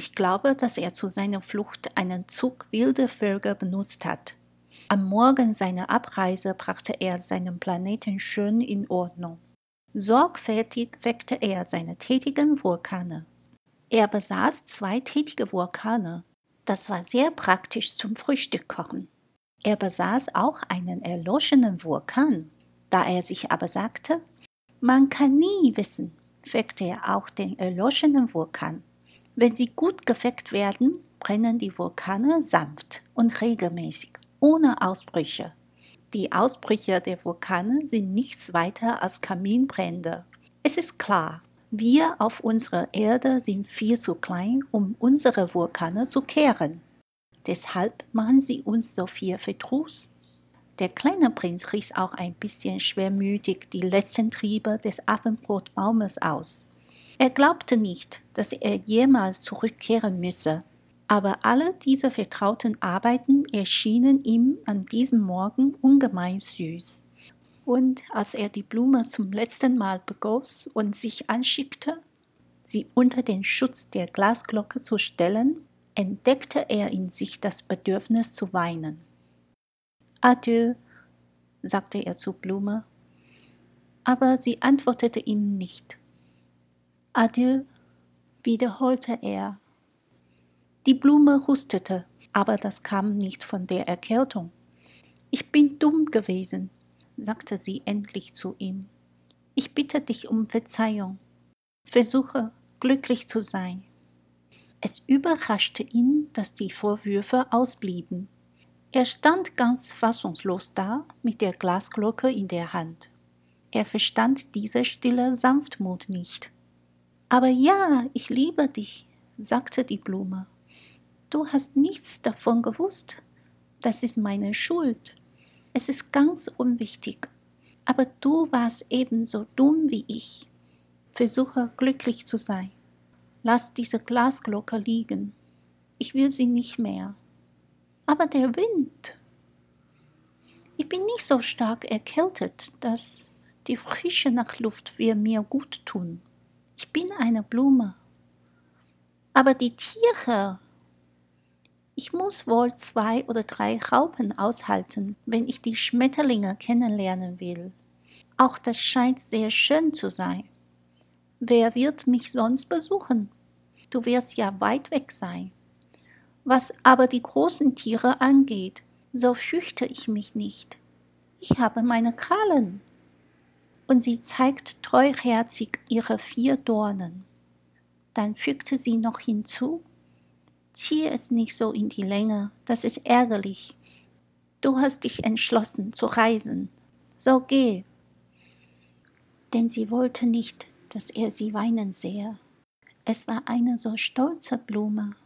Ich glaube, dass er zu seiner Flucht einen Zug wilder Vögel benutzt hat. Am Morgen seiner Abreise brachte er seinen Planeten schön in Ordnung. Sorgfältig weckte er seine tätigen Vulkane. Er besaß zwei tätige Vulkane. Das war sehr praktisch zum Frühstückkochen. Er besaß auch einen erloschenen Vulkan. Da er sich aber sagte, man kann nie wissen, weckte er auch den erloschenen Vulkan. Wenn sie gut geweckt werden, brennen die Vulkane sanft und regelmäßig, ohne Ausbrüche. Die Ausbrüche der Vulkane sind nichts weiter als Kaminbrände. Es ist klar, wir auf unserer Erde sind viel zu klein, um unsere Vulkane zu kehren. Deshalb machen sie uns so viel Verdruss. Der kleine Prinz riss auch ein bisschen schwermütig die letzten Triebe des Abendbrotbaumes aus. Er glaubte nicht, dass er jemals zurückkehren müsse, aber alle diese vertrauten Arbeiten erschienen ihm an diesem Morgen ungemein süß. Und als er die Blume zum letzten Mal begoss und sich anschickte, sie unter den Schutz der Glasglocke zu stellen, entdeckte er in sich das Bedürfnis zu weinen. Adieu, sagte er zur Blume, aber sie antwortete ihm nicht. Adieu, wiederholte er die Blume hustete, aber das kam nicht von der Erkältung. Ich bin dumm gewesen, sagte sie endlich zu ihm. Ich bitte dich um Verzeihung. Versuche glücklich zu sein. Es überraschte ihn, dass die Vorwürfe ausblieben. Er stand ganz fassungslos da mit der Glasglocke in der Hand. Er verstand diese stille Sanftmut nicht. Aber ja, ich liebe dich, sagte die Blume. Du hast nichts davon gewusst. Das ist meine Schuld. Es ist ganz unwichtig. Aber du warst ebenso dumm wie ich. Versuche glücklich zu sein. Lass diese Glasglocke liegen. Ich will sie nicht mehr. Aber der Wind. Ich bin nicht so stark erkältet, dass die frische Nachtluft will mir gut tun. Ich bin eine Blume. Aber die Tiere, ich muss wohl zwei oder drei Raupen aushalten, wenn ich die Schmetterlinge kennenlernen will. Auch das scheint sehr schön zu sein. Wer wird mich sonst besuchen? Du wirst ja weit weg sein. Was aber die großen Tiere angeht, so fürchte ich mich nicht. Ich habe meine Krallen. Und sie zeigt treuherzig ihre vier Dornen. Dann fügte sie noch hinzu, Ziehe es nicht so in die Länge, das ist ärgerlich. Du hast dich entschlossen zu reisen, so geh. Denn sie wollte nicht, dass er sie weinen sehe. Es war eine so stolze Blume.